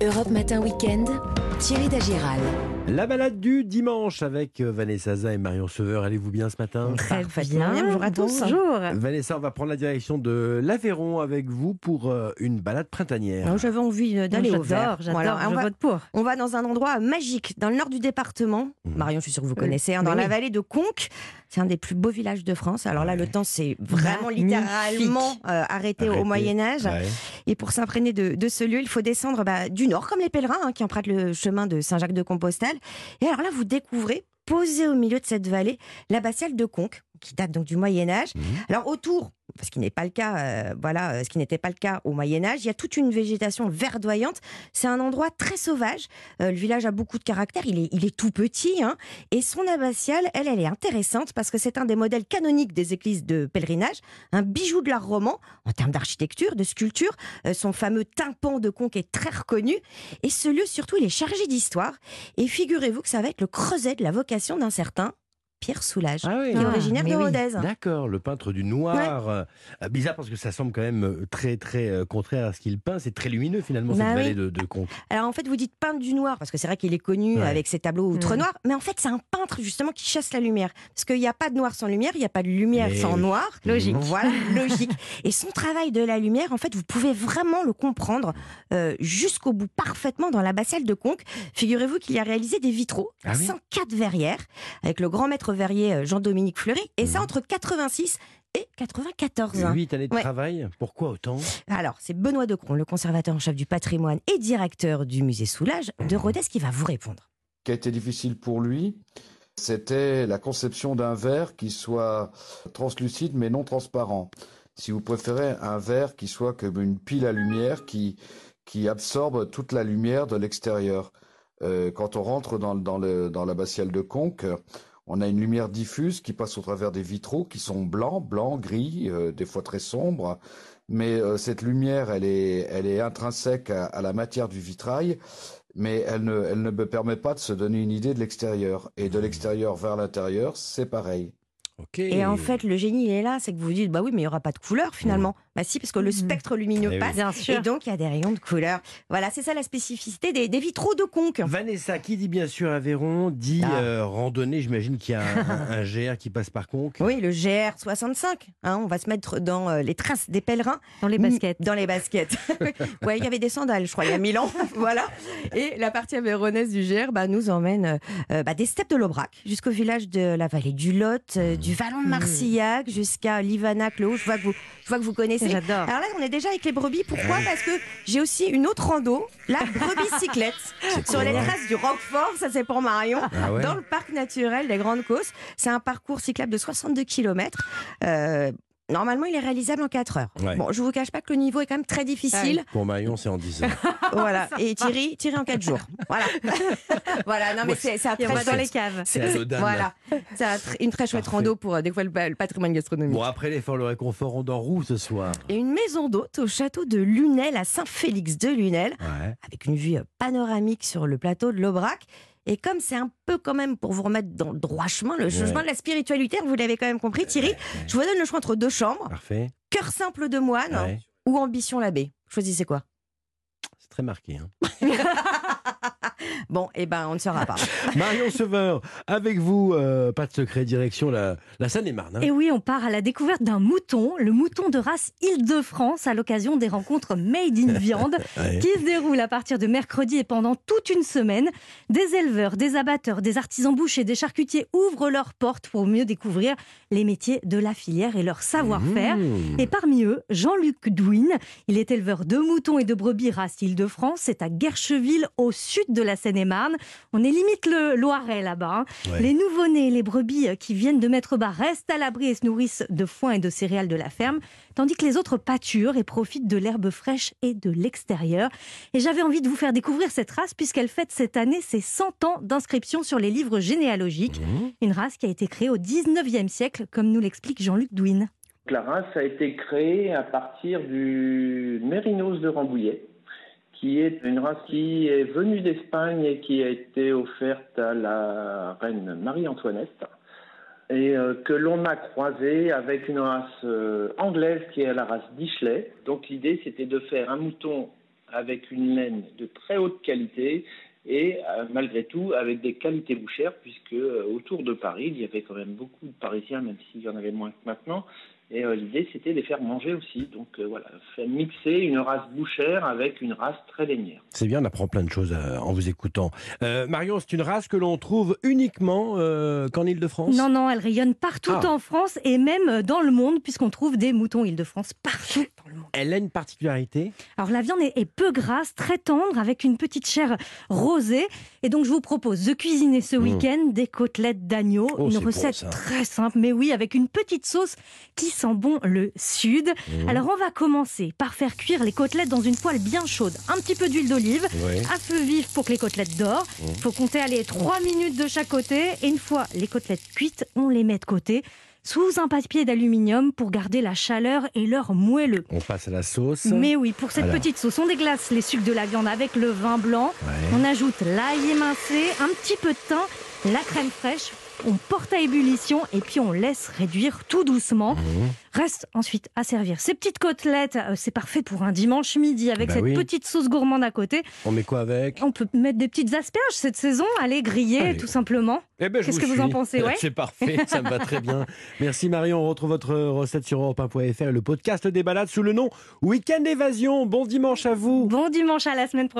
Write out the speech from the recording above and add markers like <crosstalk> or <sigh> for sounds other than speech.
Europe Matin Weekend, Thierry Dagiral. La balade du dimanche avec euh, Vanessa Zaza et Marion Sauveur. Allez-vous bien ce matin Très bien. Bonjour à tous. Bonjour. Vanessa, on va prendre la direction de l'Aveyron avec vous pour euh, une balade printanière. J'avais envie euh, d'aller au vert. J'adore, je on va, vote pour. On va dans un endroit magique, dans le nord du département. Mhm. Marion, je suis sûre que vous connaissez, hein, dans la vallée de Conques. C'est un des plus beaux villages de France. Alors là, le temps s'est vraiment Magnifique. littéralement euh, arrêté, Arrêté. au Moyen-Âge. Ouais. Et pour s'imprégner de, de ce lieu, il faut descendre bah, du nord, comme les pèlerins hein, qui empruntent le chemin de Saint-Jacques-de-Compostelle. Et alors là, vous découvrez, posé au milieu de cette vallée, l'abbatiale de Conques, qui date donc du Moyen-Âge. Mhm. Alors autour, ce qui n'est pas le cas, euh, voilà, euh, ce qui n'était pas le cas au Moyen Âge, il y a toute une végétation verdoyante. C'est un endroit très sauvage. Euh, le village a beaucoup de caractère. Il est, il est tout petit, hein. et son abbatiale, elle, elle est intéressante parce que c'est un des modèles canoniques des églises de pèlerinage, un bijou de l'art roman en termes d'architecture, de sculpture. Euh, son fameux tympan de conque est très reconnu, et ce lieu surtout, il est chargé d'histoire. Et figurez-vous que ça va être le creuset de la vocation d'un certain Pierre Soulages, Ah oui. qui est Ah, originaire mais de oui. Rodez. D'accord, le peintre du noir. Euh, bizarre parce que ça semble quand même euh, très très euh, contraire à ce qu'il peint. C'est très lumineux finalement Bah cette oui. vallée de, de Conques. Alors en fait, vous dites peintre du noir, parce que c'est vrai qu'il est connu Ouais. avec ses tableaux outre Mm. noir, mais en fait, c'est un peintre justement qui chasse la lumière. Parce qu'il n'y a pas de noir sans lumière, il n'y a pas de lumière sans oui. noir. Logique. Voilà, <laughs> logique. Et son travail de la lumière, en fait, vous pouvez vraiment le comprendre euh, jusqu'au bout, parfaitement dans l'abbatiale de Conques. Figurez-vous qu'il y a réalisé des vitraux Ah à oui 104 verrières, avec le grand maître verrier euh, Jean-Dominique Fleury, et ça Mhm. entre 86 et 94. hein. Huit années de Ouais. travail. Pourquoi autant? Alors, c'est Benoît Decron, le conservateur en chef du patrimoine et directeur du musée Soulage de Rodez, qui va vous répondre. qui a été difficile pour lui, c'était la conception d'un verre qui soit translucide mais non transparent. Si vous préférez, un verre qui soit comme une pile à lumière qui, qui absorbe toute la lumière de l'extérieur. Euh, quand on rentre dans, dans, le, dans l'abbatiale de Conques, on a une lumière diffuse qui passe au travers des vitraux qui sont blancs, blancs, gris, euh, des fois très sombres. Mais euh, cette lumière, elle est, elle est intrinsèque à, à la matière du vitrail mais elle ne, elle ne me permet pas de se donner une idée de l'extérieur. Et de l'extérieur vers l'intérieur, c'est pareil. Et en fait, le génie, il est là, c'est que vous vous dites, bah oui, mais il n'y aura pas de couleur finalement. Bah si, parce que le Mhm. spectre lumineux Eh oui. passe, Bien et sûr. donc il y a des rayons de couleur. Voilà, c'est ça la spécificité des, des vitraux de Conques. Vanessa, qui dit bien sûr Aveyron, dit Ah. euh, randonnée. J'imagine qu'il y a un, GR qui passe par Conques. Oui, le GR65. hein, on va se mettre dans euh, les traces des pèlerins. Dans les baskets. Dans les baskets. <laughs> ouais, il y avait des sandales, je crois, il y a mille ans. <laughs> voilà. Et la partie avéronaise du GR bah, nous emmène euh, bah, des steppes de l'Aubrac jusqu'au village de la vallée du Lot, euh, du Vallon de Marcillac jusqu'à Livanac, le Haut. Je vois que vous, je vois que vous connaissez. J'adore. Alors là, on est déjà avec les brebis. Pourquoi Parce que j'ai aussi une autre rando, la brebis cyclette, <laughs> sur les traces du Roquefort. Ça, c'est pour Marion. Ah ouais Dans le parc naturel des Grandes Causses. C'est un parcours cyclable de 62 km. Normalement, il est réalisable en 4 heures. Ouais. Bon, je vous cache pas que le niveau est quand même très difficile. Pour Marion, c'est en 10 heures. <laughs> Voilà. Et Thierry, Thierry en 4 jours. Voilà. <laughs> voilà. Non, mais c'est c'est aura dans chouette- les caves. C'est. Voilà. C'est une très chouette Parfait. rando pour euh, découvrir le, le patrimoine gastronomique. Bon, après l'effort, le réconfort, on dort où ce soir? Et une maison d'hôte au château de Lunel à Saint-Félix de Lunel. Ouais. avec une vue panoramique sur le plateau de l'Aubrac. Et comme c'est un peu quand même pour vous remettre dans le droit chemin, le chemin Ouais. de la spiritualité, vous l'avez quand même compris Thierry, je vous donne le choix entre deux chambres, Parfait. cœur simple de moine Ouais. ou ambition l'abbé. Choisissez quoi? C'est très marqué. hein. <laughs> <laughs> Bon, eh ben on ne saura pas. <laughs> Marion Sauveur, avec vous, euh, pas de secret, direction la, la Seine-et-Marne. hein. Et oui, on part à la découverte d'un mouton, le mouton de race Île-de-France, à l'occasion des rencontres Made in Viande, <laughs> Ouais. qui se déroulent à partir de mercredi et pendant toute une semaine. Des éleveurs, des abatteurs, des artisans bouchers, des charcutiers ouvrent leurs portes pour mieux découvrir les métiers de la filière et leur savoir-faire. Mmh. Et parmi eux, Jean-Luc Douin. Il est éleveur de moutons et de brebis race Île-de-France. C'est à Guercheville, au sud de la Seine-et-Marne. On est limite le Loiret là-bas. hein. Ouais. Les nouveau-nés et les brebis qui viennent de mettre bas restent à l'abri et se nourrissent de foin et de céréales de la ferme, tandis que les autres pâturent et profitent de l'herbe fraîche et de l'extérieur. Et j'avais envie de vous faire découvrir cette race puisqu'elle fête cette année ses 100 ans d'inscription sur les livres généalogiques. Mmh. Une race qui a été créée au 19e siècle, comme nous l'explique Jean-Luc Douin. La race a été créée à partir du Mérinos de Rambouillet, qui est une race qui est venue d'Espagne et qui a été offerte à la reine Marie-Antoinette, et euh, que l'on a croisée avec une race euh, anglaise qui est la race d'Ishley. Donc l'idée, c'était de faire un mouton avec une laine de très haute qualité et euh, malgré tout avec des qualités bouchères, puisque euh, autour de Paris, il y avait quand même beaucoup de Parisiens, même s'il y en avait moins que maintenant. Et euh, l'idée, c'était de les faire manger aussi. Donc euh, voilà, faire mixer une race bouchère avec une race très lainière. C'est bien, on apprend plein de choses euh, en vous écoutant. Euh, Marion, c'est une race que l'on trouve uniquement euh, qu'en Ile-de-France Non, non, elle rayonne partout Ah. en France et même dans le monde, puisqu'on trouve des moutons Île-de-France partout. Elle a une particularité. Alors la viande est, peu grasse, très tendre, avec une petite chair rosée. Et donc je vous propose de cuisiner ce Mmh. week-end des côtelettes d'agneau. Oh, une bon, recette très simple, mais oui, avec une petite sauce qui sent bon le sud. Mmh. Alors on va commencer par faire cuire les côtelettes dans une poêle bien chaude. Un petit peu d'huile d'olive, Ouais. à feu vif pour que les côtelettes dorent. Mmh. Il faut compter aller 3 minutes de chaque côté. Et une fois les côtelettes cuites, on les met de côté sous un papier d'aluminium pour garder la chaleur et leur moelleux. On passe à la sauce. Mais oui, pour cette Alors. petite sauce, on déglace les sucs de la viande avec le vin blanc. Ouais. On ajoute l'ail émincé, un petit peu de thym, la crème fraîche. On porte à ébullition et puis on laisse réduire tout doucement. Mmh. Reste ensuite à servir ces petites côtelettes. euh, C'est parfait pour un dimanche midi avec Bah cette oui. petite sauce gourmande à côté. On met quoi avec? On peut mettre des petites asperges cette saison, aller griller Allez. tout simplement. Eh ben, Qu'est-ce que vous en pensez, ouais <laughs> C'est parfait, ça me va très bien. <laughs> Merci Marion, on retrouve votre recette sur europe1.fr et le podcast des balades sous le nom Week-end Évasion. Bon dimanche à vous. Bon dimanche à la semaine prochaine.